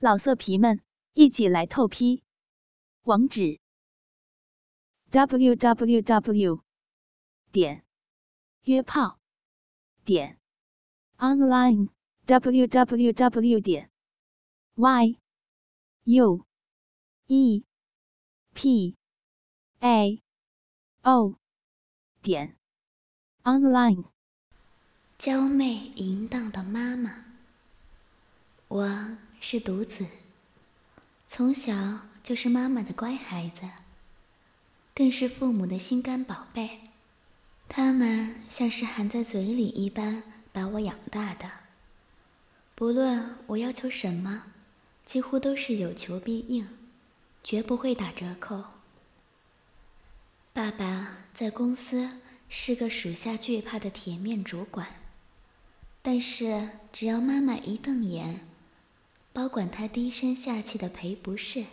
老色皮们，一起来透批！网址：w w w 点约炮点 online w w w 点 y u e p a o 点 online。娇媚淫荡的妈妈，我。是独子，从小就是妈妈的乖孩子，更是父母的心肝宝贝。他们像是含在嘴里一般把我养大的，不论我要求什么，几乎都是有求必应，绝不会打折扣。爸爸在公司是个属下惧怕的铁面主管，但是只要妈妈一瞪眼。保管他低声下气的赔不是，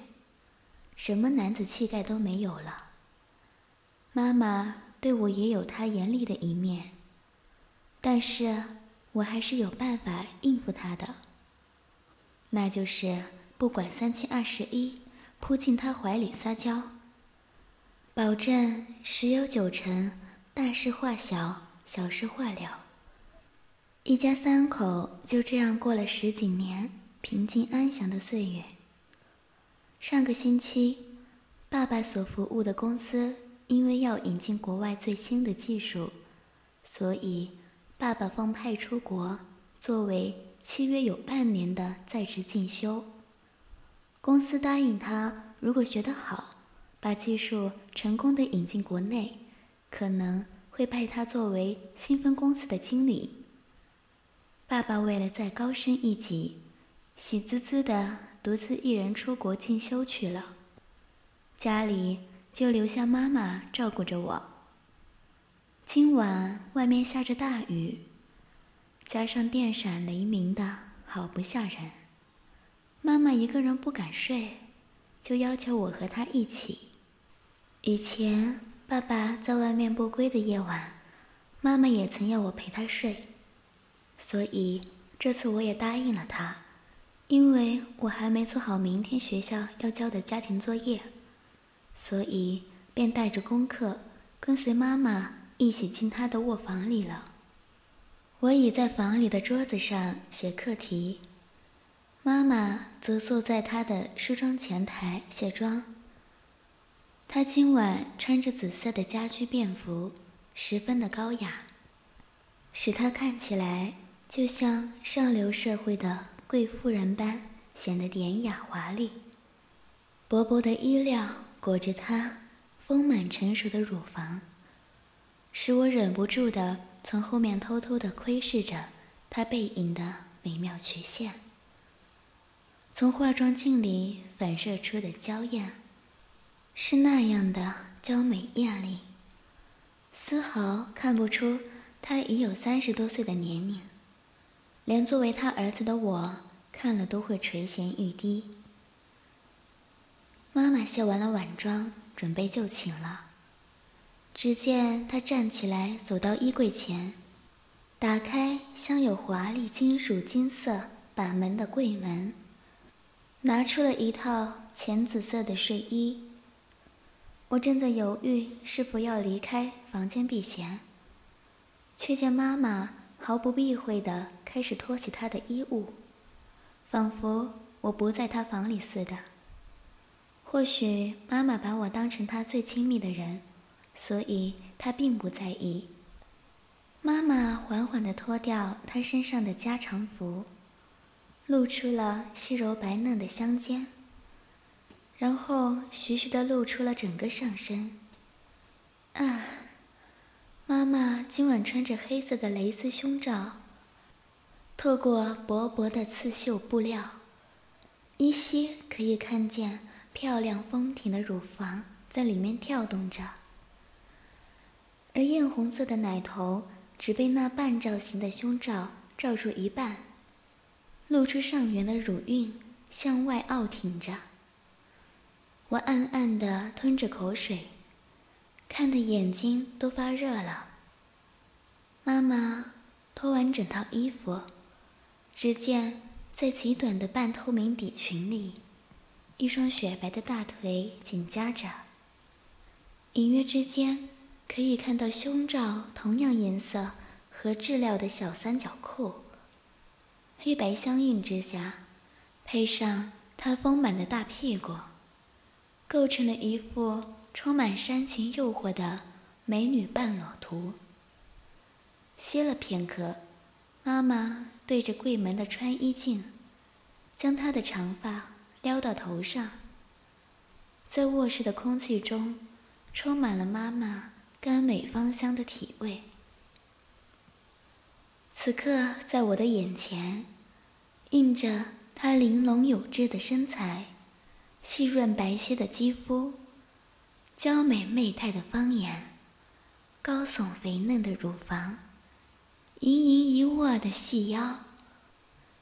什么男子气概都没有了。妈妈对我也有她严厉的一面，但是我还是有办法应付她的。那就是不管三七二十一，扑进他怀里撒娇，保证十有九成大事化小，小事化了。一家三口就这样过了十几年。平静安详的岁月。上个星期，爸爸所服务的公司因为要引进国外最新的技术，所以爸爸奉派出国，作为契约有半年的在职进修。公司答应他，如果学得好，把技术成功的引进国内，可能会派他作为新分公司的经理。爸爸为了再高升一级。喜滋滋的独自一人出国进修去了，家里就留下妈妈照顾着我。今晚外面下着大雨，加上电闪雷鸣的，好不吓人。妈妈一个人不敢睡，就要求我和她一起。以前爸爸在外面不归的夜晚，妈妈也曾要我陪他睡，所以这次我也答应了他。因为我还没做好明天学校要交的家庭作业，所以便带着功课跟随妈妈一起进她的卧房里了。我倚在房里的桌子上写课题，妈妈则坐在她的梳妆前台卸妆。她今晚穿着紫色的家居便服，十分的高雅，使她看起来就像上流社会的。贵妇人般显得典雅华丽，薄薄的衣料裹着她丰满成熟的乳房，使我忍不住的从后面偷偷的窥视着她背影的美妙曲线。从化妆镜里反射出的娇艳，是那样的娇美艳丽，丝毫看不出她已有三十多岁的年龄。连作为他儿子的我看了都会垂涎欲滴。妈妈卸完了晚妆，准备就寝了。只见她站起来，走到衣柜前，打开镶有华丽金属金色板门的柜门，拿出了一套浅紫色的睡衣。我正在犹豫是否要离开房间避嫌，却见妈妈。毫不避讳地开始脱起他的衣物，仿佛我不在他房里似的。或许妈妈把我当成她最亲密的人，所以她并不在意。妈妈缓缓地脱掉她身上的加长服，露出了细柔白嫩的香肩，然后徐徐地露出了整个上身。啊！妈妈今晚穿着黑色的蕾丝胸罩，透过薄薄的刺绣布料，依稀可以看见漂亮丰挺的乳房在里面跳动着，而艳红色的奶头只被那半罩型的胸罩罩住一半，露出上缘的乳晕向外傲挺着。我暗暗地吞着口水。看的眼睛都发热了。妈妈脱完整套衣服，只见在极短的半透明底裙里，一双雪白的大腿紧夹着，隐约之间可以看到胸罩同样颜色和质料的小三角裤，黑白相映之下，配上她丰满的大屁股，构成了一副充满煽情诱惑的美女半裸图。歇了片刻，妈妈。对着柜门的穿衣镜，将她的长发撩到头上。在卧室的空气中，充满了妈妈甘美芳香的体味。此刻，在我的眼前，映着她玲珑有致的身材，细润白皙的肌肤，娇美媚态的方颜，高耸肥嫩的乳房。盈盈一握的细腰，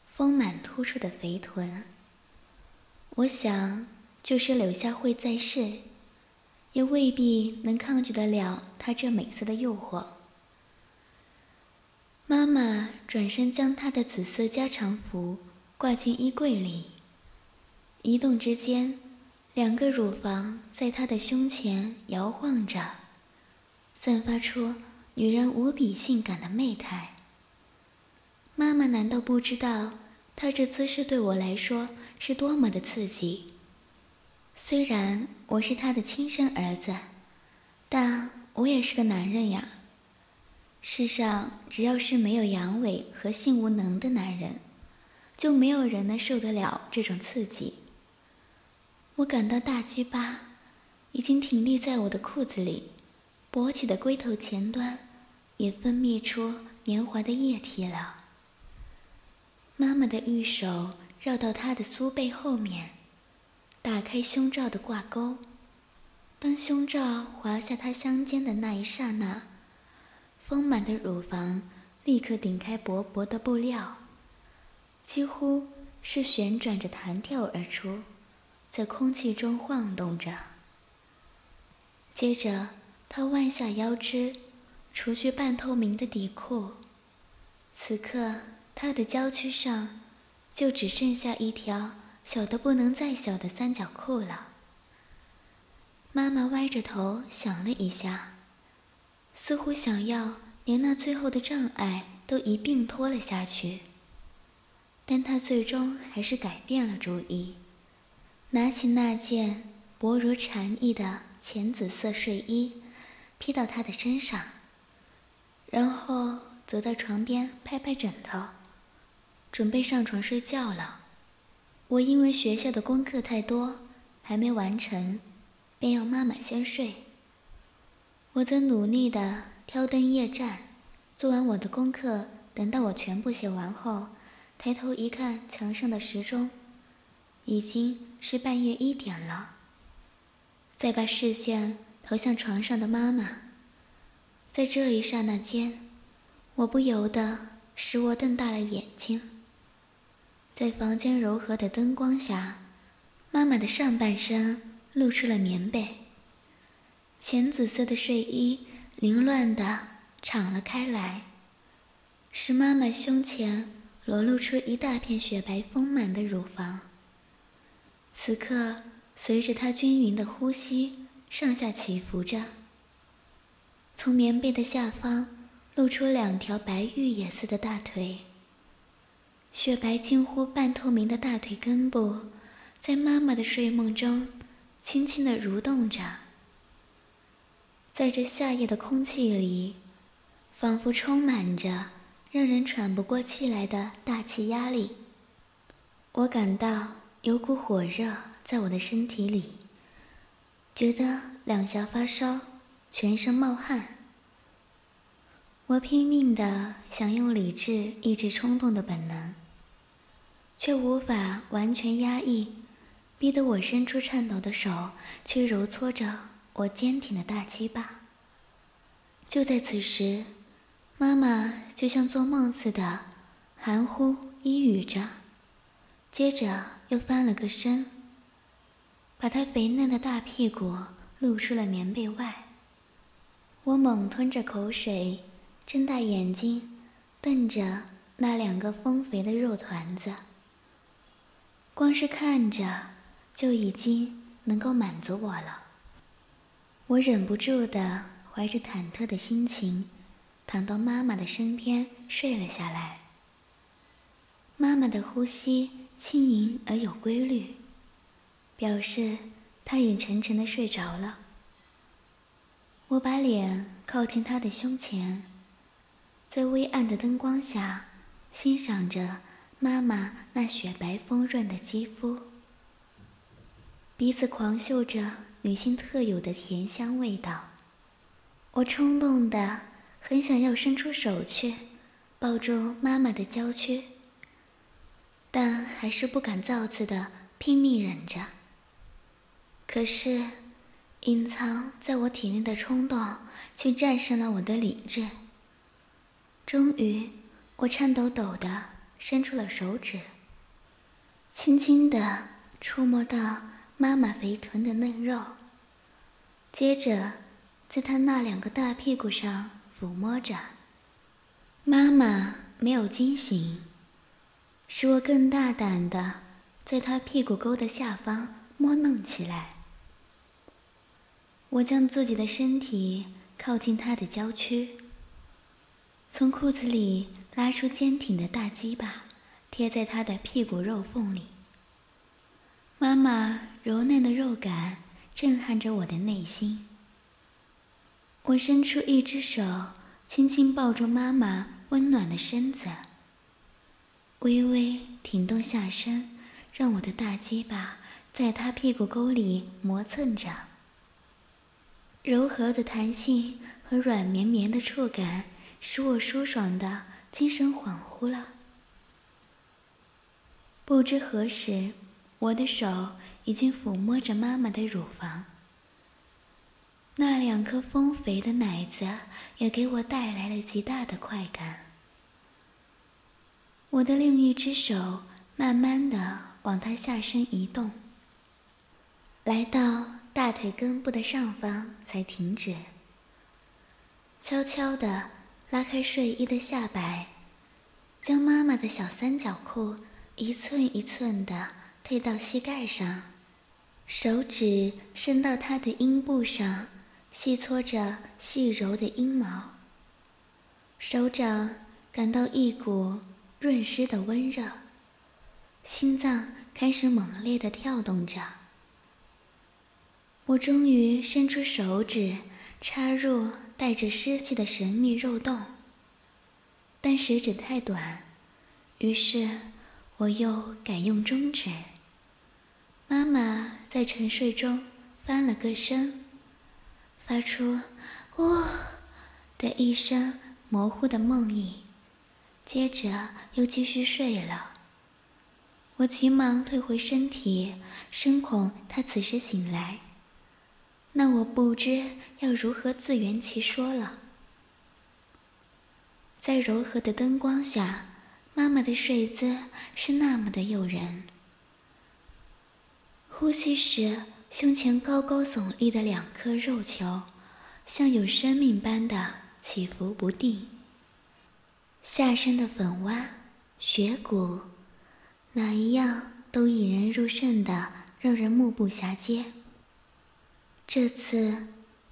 丰满突出的肥臀。我想，就是柳下惠在世，也未必能抗拒得了她这美色的诱惑。妈妈转身将她的紫色加长服挂进衣柜里，移动之间，两个乳房在她的胸前摇晃着，散发出女人无比性感的媚态。妈妈难道不知道，她这姿势对我来说是多么的刺激？虽然我是她的亲生儿子，但我也是个男人呀。世上只要是没有阳痿和性无能的男人，就没有人能受得了这种刺激。我感到大鸡巴已经挺立在我的裤子里，勃起的龟头前端也分泌出黏滑的液体了。妈妈的玉手绕到她的酥背后面，打开胸罩的挂钩。当胸罩滑下她香肩的那一刹那，丰满的乳房立刻顶开薄薄的布料，几乎是旋转着弹跳而出，在空气中晃动着。接着，他弯下腰肢，除去半透明的底裤。此刻。他的娇躯上，就只剩下一条小的不能再小的三角裤了。妈妈歪着头想了一下，似乎想要连那最后的障碍都一并拖了下去。但她最终还是改变了主意，拿起那件薄如蝉翼的浅紫色睡衣，披到她的身上，然后走到床边拍拍枕头。准备上床睡觉了，我因为学校的功课太多，还没完成，便要妈妈先睡。我则努力的挑灯夜战，做完我的功课。等到我全部写完后，抬头一看墙上的时钟，已经是半夜一点了。再把视线投向床上的妈妈，在这一刹那间，我不由得使我瞪大了眼睛。在房间柔和的灯光下，妈妈的上半身露出了棉被，浅紫色的睡衣凌乱的敞了开来，使妈妈胸前裸露出一大片雪白丰满的乳房。此刻，随着她均匀的呼吸上下起伏着，从棉被的下方露出两条白玉也似的大腿。雪白近乎半透明的大腿根部，在妈妈的睡梦中轻轻地蠕动着。在这夏夜的空气里，仿佛充满着让人喘不过气来的大气压力。我感到有股火热在我的身体里，觉得两下发烧，全身冒汗。我拼命的想用理智抑制冲动的本能。却无法完全压抑，逼得我伸出颤抖的手去揉搓着我坚挺的大鸡巴。就在此时，妈妈就像做梦似的含糊依语着，接着又翻了个身，把她肥嫩的大屁股露出了棉被外。我猛吞着口水，睁大眼睛，瞪着那两个丰肥的肉团子。光是看着就已经能够满足我了。我忍不住的怀着忐忑的心情，躺到妈妈的身边睡了下来。妈妈的呼吸轻盈而有规律，表示她已沉沉的睡着了。我把脸靠近她的胸前，在微暗的灯光下欣赏着妈妈那雪白丰润的肌肤，鼻子狂嗅着女性特有的甜香味道。我冲动的很想要伸出手去抱住妈妈的娇躯。但还是不敢造次的拼命忍着。可是，隐藏在我体内的冲动却战胜了我的理智。终于，我颤抖抖的伸出了手指，轻轻的触摸到妈妈肥臀的嫩肉，接着在她那两个大屁股上抚摸着。妈妈没有惊醒。使我更大胆的在他屁股沟的下方摸弄起来。我将自己的身体靠近他的娇躯，从裤子里拉出坚挺的大鸡巴，贴在他的屁股肉缝里。妈妈柔嫩的肉感震撼着我的内心。我伸出一只手，轻轻抱住妈妈温暖的身子。微微挺动下身，让我的大鸡巴在他屁股沟里磨蹭着。柔和的弹性和软绵绵的触感，使我舒爽的精神恍惚了。不知何时，我的手已经抚摸着妈妈的乳房，那两颗丰肥的奶子也给我带来了极大的快感。我的另一只手慢慢的往他下身移动，来到大腿根部的上方才停止。悄悄的拉开睡衣的下摆，将妈妈的小三角裤一寸一寸的推到膝盖上，手指伸到她的阴部上，细搓着细柔的阴毛。手掌感到一股。润湿的温热，心脏开始猛烈的跳动着。我终于伸出手指，插入带着湿气的神秘肉洞，但食指太短，于是我又改用中指。妈妈在沉睡中翻了个身，发出“呜”的一声模糊的梦呓。接着又继续睡了。我急忙退回身体，深恐他此时醒来，那我不知要如何自圆其说了。在柔和的灯光下，妈妈的睡姿是那么的诱人。呼吸时，胸前高高耸立的两颗肉球，像有生命般的起伏不定。下身的粉弯、雪骨，哪一样都引人入胜的，让人目不暇接。这次，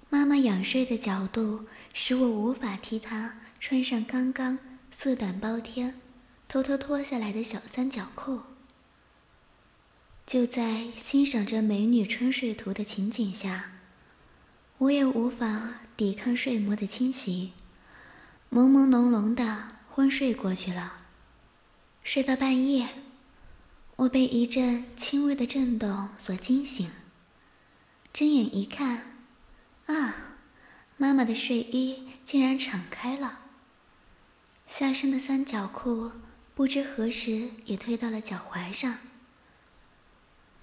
妈妈仰睡的角度使我无法替她穿上刚刚色胆包天、偷偷脱下来的小三角裤。就在欣赏着美女春睡图的情景下，我也无法抵抗睡魔的侵袭，朦朦胧胧的。昏睡过去了，睡到半夜，我被一阵轻微的震动所惊醒。睁眼一看，啊，妈妈的睡衣竟然敞开了，下身的三角裤不知何时也推到了脚踝上。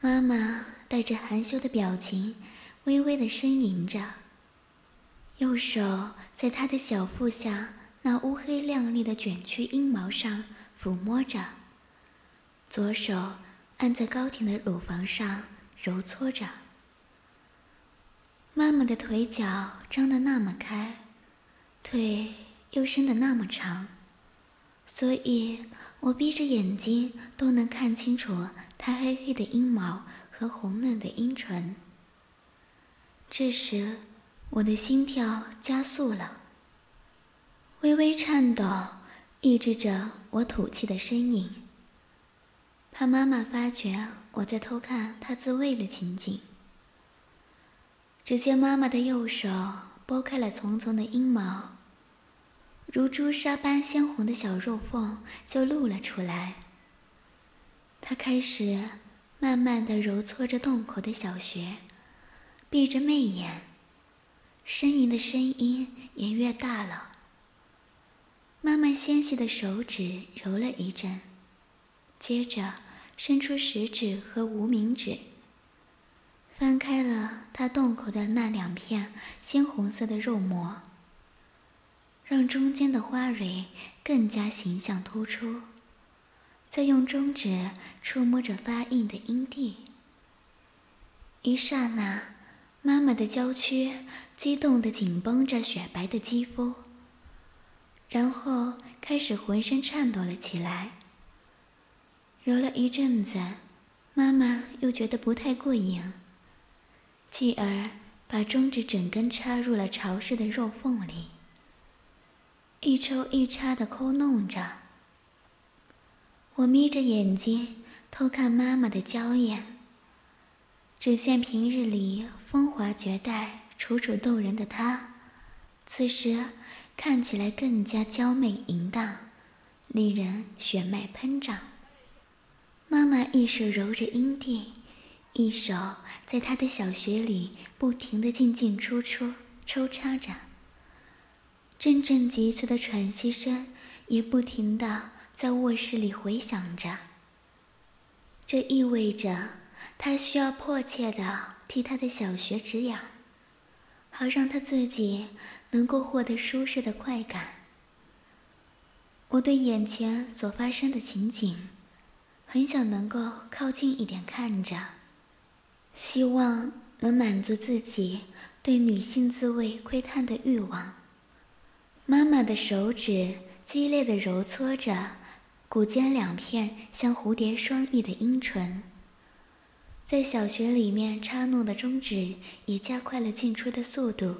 妈妈带着含羞的表情，微微的呻吟着，右手在她的小腹下。那乌黑亮丽的卷曲阴毛上抚摸着，左手按在高挺的乳房上揉搓着。妈妈的腿脚张得那么开，腿又伸得那么长，所以我闭着眼睛都能看清楚她黑黑的阴毛和红嫩的阴唇。这时，我的心跳加速了，微微颤抖，抑制着我吐气的身影，怕妈妈发觉我在偷看她自慰的情景。只见妈妈的右手拨开了丛丛的阴毛，如朱砂般鲜红的小肉缝就露了出来。她开始慢慢的揉搓着洞口的小穴。闭着媚眼，呻吟的声音也越大了。妈妈纤细的手指揉了一阵，接着伸出食指和无名指，翻开了她洞口的那两片鲜红色的肉膜，让中间的花蕊更加形象突出。再用中指触摸着发硬的阴蒂，一刹那。妈妈的娇躯激动地紧绷着雪白的肌肤，然后开始浑身颤抖了起来。揉了一阵子，妈妈又觉得不太过瘾，继而把中指整根插入了潮湿的肉缝里，一抽一插的抠弄着。我眯着眼睛偷看妈妈的娇艳。只见平日里风华绝代、楚楚动人的她，此时看起来更加娇媚淫荡，令人血脉喷张。妈妈一手揉着阴蒂，一手在她的小穴里不停地进进出出抽插着，阵阵急促的喘息声也不停地在卧室里回响着。这意味着。他需要迫切的替他的小穴止痒，好让他自己能够获得舒适的快感。我对眼前所发生的情景，很想能够靠近一点看着，希望能满足自己对女性滋味窥探的欲望。妈妈的手指激烈的揉搓着骨间两片像蝴蝶双翼的阴唇。在小穴里面插弄的中指也加快了进出的速度，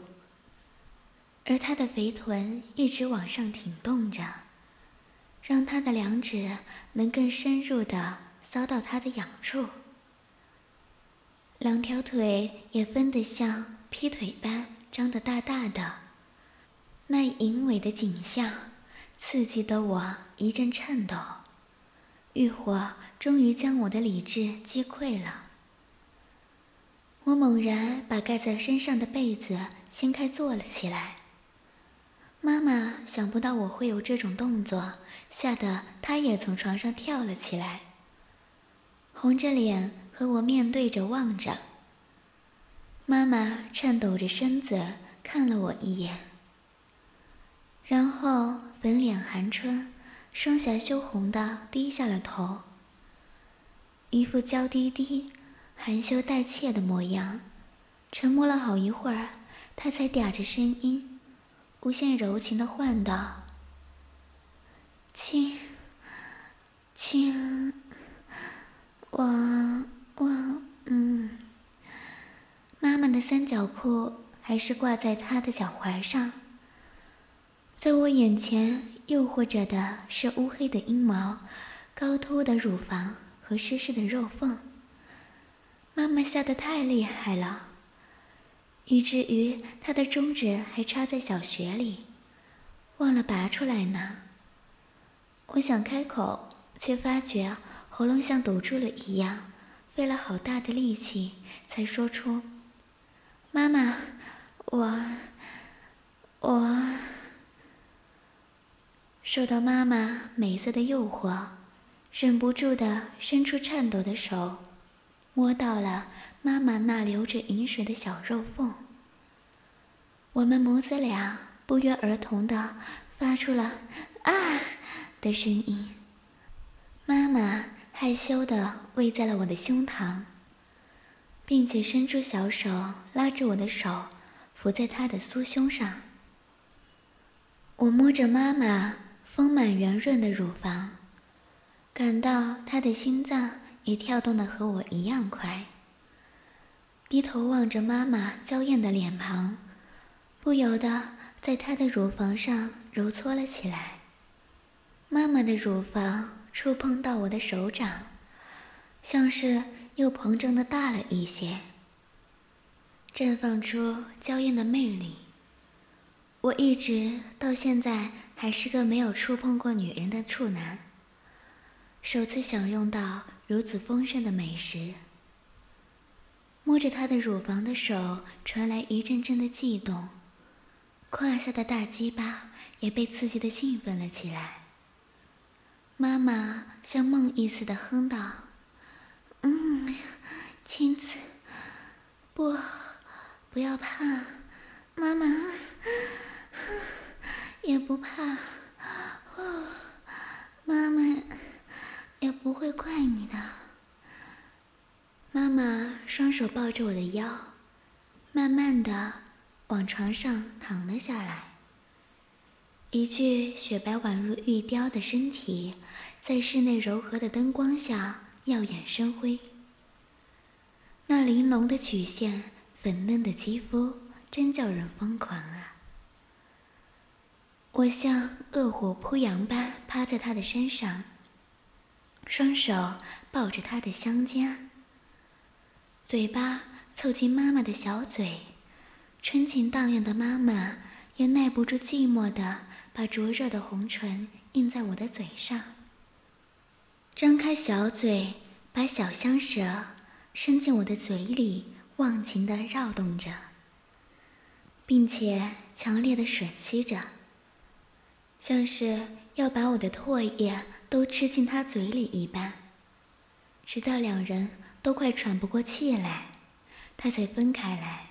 而他的肥臀一直往上挺动着，让他的两指能更深入的搔到他的痒处。两条腿也分得像劈腿般张得大大的，那淫猥的景象刺激得我一阵颤抖，欲火终于将我的理智击溃了。我猛然把盖在身上的被子掀开坐了起来。妈妈想不到我会有这种动作，吓得她也从床上跳了起来，红着脸和我面对着望着。妈妈颤抖着身子看了我一眼，然后粉脸含春，双颊羞红的低下了头，一副娇滴滴。含羞带怯的模样，沉默了好一会儿，他才嗲着声音，无限柔情的唤道：“亲，亲，我我嗯。”妈妈的三角裤还是挂在他的脚踝上，在我眼前诱惑着的是乌黑的阴毛、高凸的乳房和湿湿的肉缝。妈妈笑得太厉害了，以至于他的中指还插在小穴里，忘了拔出来呢。我想开口，却发觉喉咙像堵住了一样，费了好大的力气才说出：“妈妈，我……我……”受到妈妈美色的诱惑，忍不住的伸出颤抖的手。摸到了妈妈那流着饮水的小肉缝，我们母子俩不约而同的发出了“啊”的声音。妈妈害羞的偎在了我的胸膛，并且伸出小手拉着我的手，扶在她的酥胸上。我摸着妈妈丰满圆润的乳房，感到她的心脏也跳动的和我一样快。低头望着妈妈娇艳的脸庞，不由得在她的乳房上揉搓了起来。妈妈的乳房触碰到我的手掌，像是又膨胀的大了一些，绽放出娇艳的魅力。我一直到现在还是个没有触碰过女人的处男，首次享用到如此丰盛的美食。摸着她的乳房的手传来一阵阵的悸动，胯下的大鸡巴也被刺激的兴奋了起来。妈妈像梦呓似的哼道：“嗯，亲子，不，不要怕，妈妈。”也不怕，哦，妈妈也不会怪你的。妈妈双手抱着我的腰，慢慢的往床上躺了下来。一具雪白宛如玉雕的身体，在室内柔和的灯光下耀眼生辉。那玲珑的曲线，粉嫩的肌肤，真叫人疯狂啊！我像恶虎扑羊般趴在他的身上，双手抱着他的香肩，嘴巴凑近妈妈的小嘴，春情荡漾的妈妈也耐不住寂寞的把灼热的红唇印在我的嘴上，张开小嘴，把小香舌伸进我的嘴里，忘情的绕动着，并且强烈的吮吸着。像是要把我的唾液都吃进他嘴里一般，直到两人都快喘不过气来，他才分开来。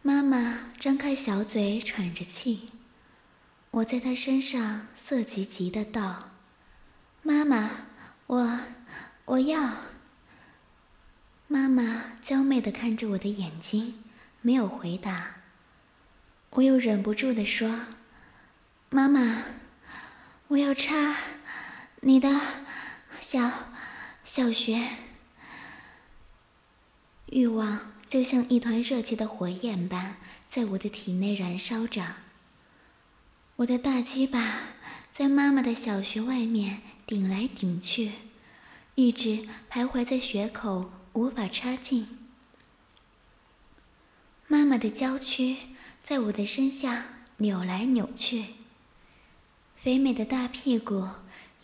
妈妈张开小嘴喘着气，我在他身上色急急的道：“妈妈，我我要。”妈妈娇媚的看着我的眼睛，没有回答。我又忍不住的说。妈妈，我要插你的小小穴。欲望就像一团热切的火焰般在我的体内燃烧着。我的大鸡巴在妈妈的小穴外面顶来顶去，一直徘徊在穴口，无法插进。妈妈的娇躯在我的身下扭来扭去。肥美的大屁股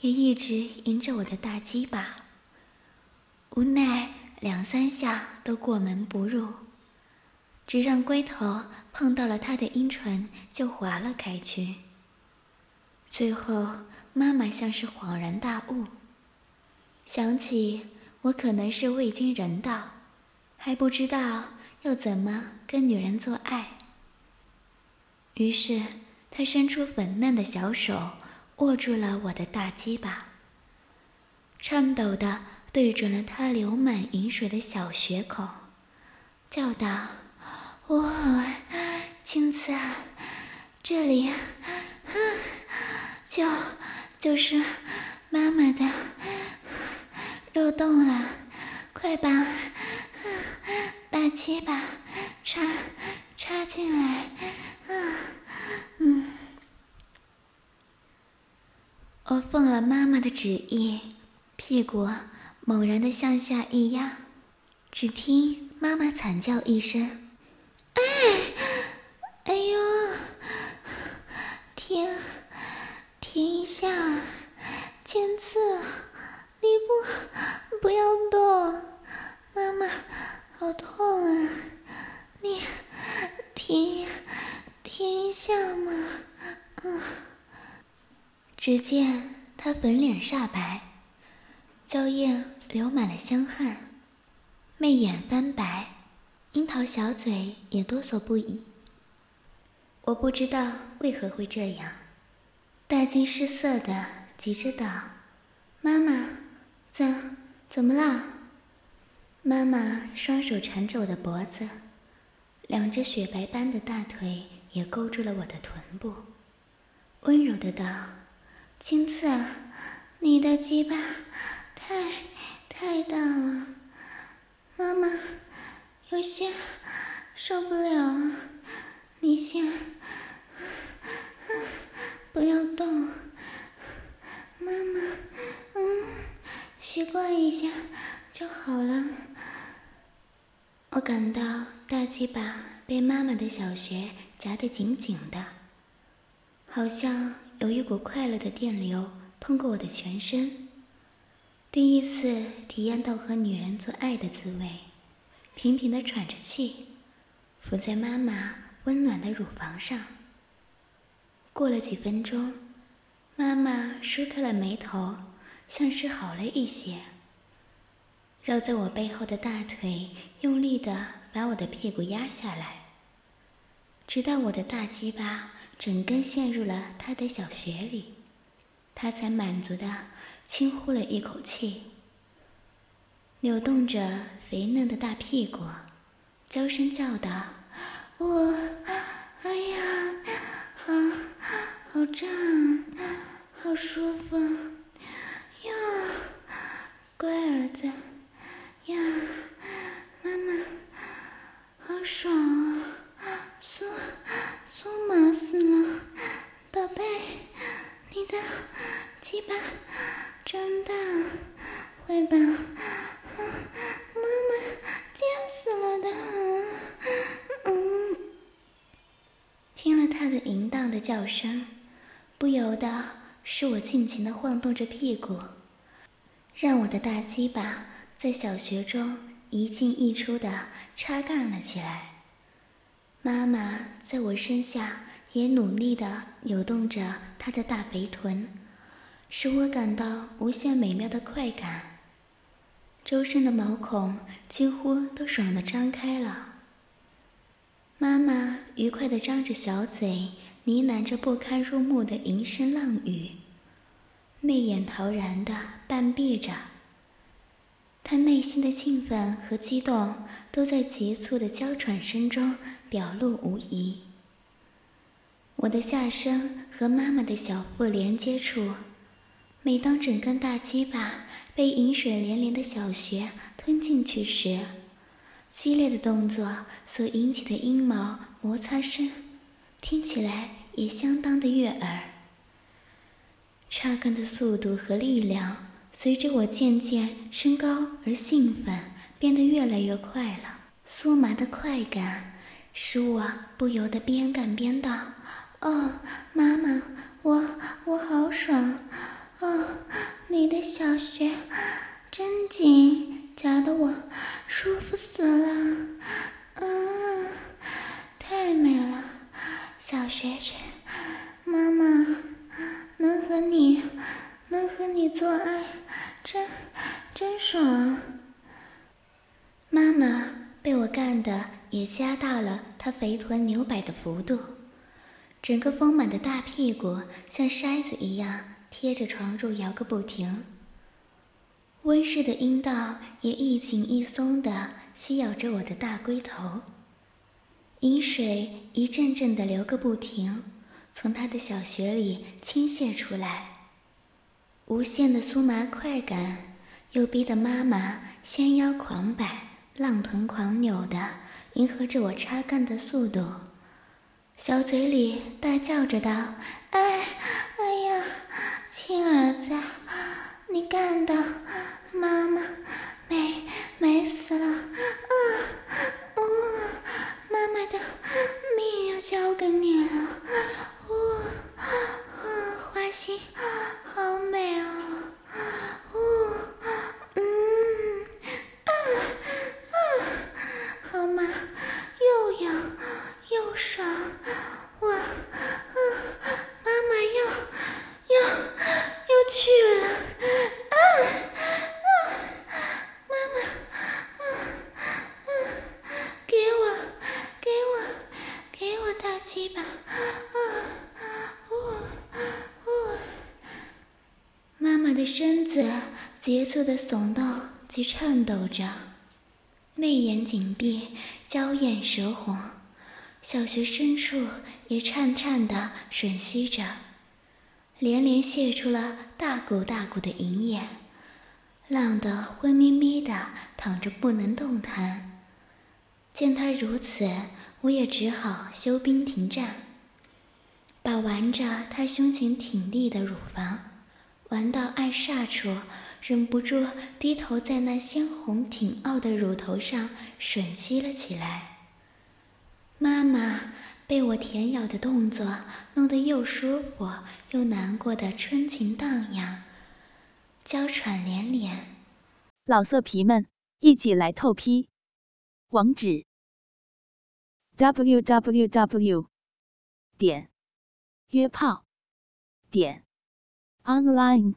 也一直迎着我的大鸡巴，无奈两三下都过门不入，只让龟头碰到了他的阴唇就滑了开去。最后，妈妈像是恍然大悟，想起我可能是未经人道，还不知道要怎么跟女人做爱，于是。他伸出粉嫩的小手，握住了我的大鸡巴，颤抖的对准了他流满饮水的小穴口，叫道：“我青子，这里，就就是妈妈的肉洞了，快把大鸡巴插插进来啊。”嗯，我奉了妈妈的旨意，屁股猛然的向下一压，只听妈妈惨叫一声：“哎，哎呦，停，停一下，尖刺，你不不要动，妈妈好痛啊，你停。”停一下嘛，嗯。只见他粉脸煞白，娇艳流满了香汗，媚眼翻白，樱桃小嘴也哆嗦不已。我不知道为何会这样，大惊失色的急着道：“妈妈，怎怎么了？”妈妈双手缠着我的脖子，两只雪白般的大腿。也勾住了我的臀部，温柔的道：“青次，你的鸡巴太太大了，妈妈有些受不了，你先不要动，妈妈，嗯，习惯一下就好了。我感到大鸡巴被妈妈的小穴夹得紧紧的，好像有一股快乐的电流通过我的全身。第一次体验到和女人做爱的滋味，频频的喘着气，伏在妈妈温暖的乳房上。过了几分钟，妈妈舒开了眉头，像是好了一些。绕在我背后的大腿用力的把我的屁股压下来，直到我的大鸡巴整根陷入了他的小穴里，他才满足的轻呼了一口气，扭动着肥嫩的大屁股，娇声叫道：“我，哎呀，好，好胀，好舒服，哟，乖儿子。”呀，妈妈，好爽啊！酥酥麻死了，宝贝，你的鸡巴真大，会把妈妈夹死了的。嗯，听了他的淫荡的叫声，不由得使我尽情的晃动着屁股，让我的大鸡巴。在小学中一进一出的插干了起来，妈妈在我身下也努力的扭动着她的大肥臀，使我感到无限美妙的快感。周身的毛孔几乎都爽的张开了。妈妈愉快的张着小嘴，呢喃着不堪入目的淫声浪语，媚眼陶然的半闭着。他内心的兴奋和激动都在急促的娇喘声中表露无遗。我的下身和妈妈的小腹连接处，每当整根大鸡巴被饮水连连的小穴吞进去时，激烈的动作所引起的阴毛摩擦声，听起来也相当的悦耳。插根的速度和力量。随着我渐渐升高而兴奋，变得越来越快了。酥麻的快感使我不由得边干边道：“哦，妈妈，我我好爽！哦，你的小穴真紧，夹得我舒服死了。嗯，太美了，小学穴，妈妈能和你。”能和你做爱，真真爽。妈妈被我干的也加大了她肥臀扭摆的幅度，整个丰满的大屁股像筛子一样贴着床褥摇个不停。温室的阴道也一紧一松的吸咬着我的大龟头，饮水一阵阵的流个不停，从他的小穴里倾泻出来。无限的酥麻快感，又逼得妈妈纤腰狂摆，浪臀狂扭的迎合着我插干的速度，小嘴里大叫着道：“哎，哎呀，亲儿子，你干的，妈妈美美死了，啊，哦，妈妈的命要交给你了，哦，啊，花心。”好美啊！哦，嗯，啊啊，好嘛，又痒又爽，哇，啊，妈妈要要要去了，啊啊，妈妈，啊啊，给我给我给我大鸡巴，啊。的身子的耸动及颤抖着，媚眼紧闭，娇艳舌红，小穴深处也颤颤的吮吸着，连连泄出了大股大股的银液，浪得昏迷迷的躺着不能动弹。见他如此，我也只好休兵停战，把玩着他胸前挺立的乳房，玩到爱煞处，忍不住低头在那鲜红挺傲的乳头上吮吸了起来。妈妈。被我舔咬的动作弄得又舒服又难过的春情荡漾，娇喘连连。老色皮们，一起来透批！网址：w w w 点约炮点 online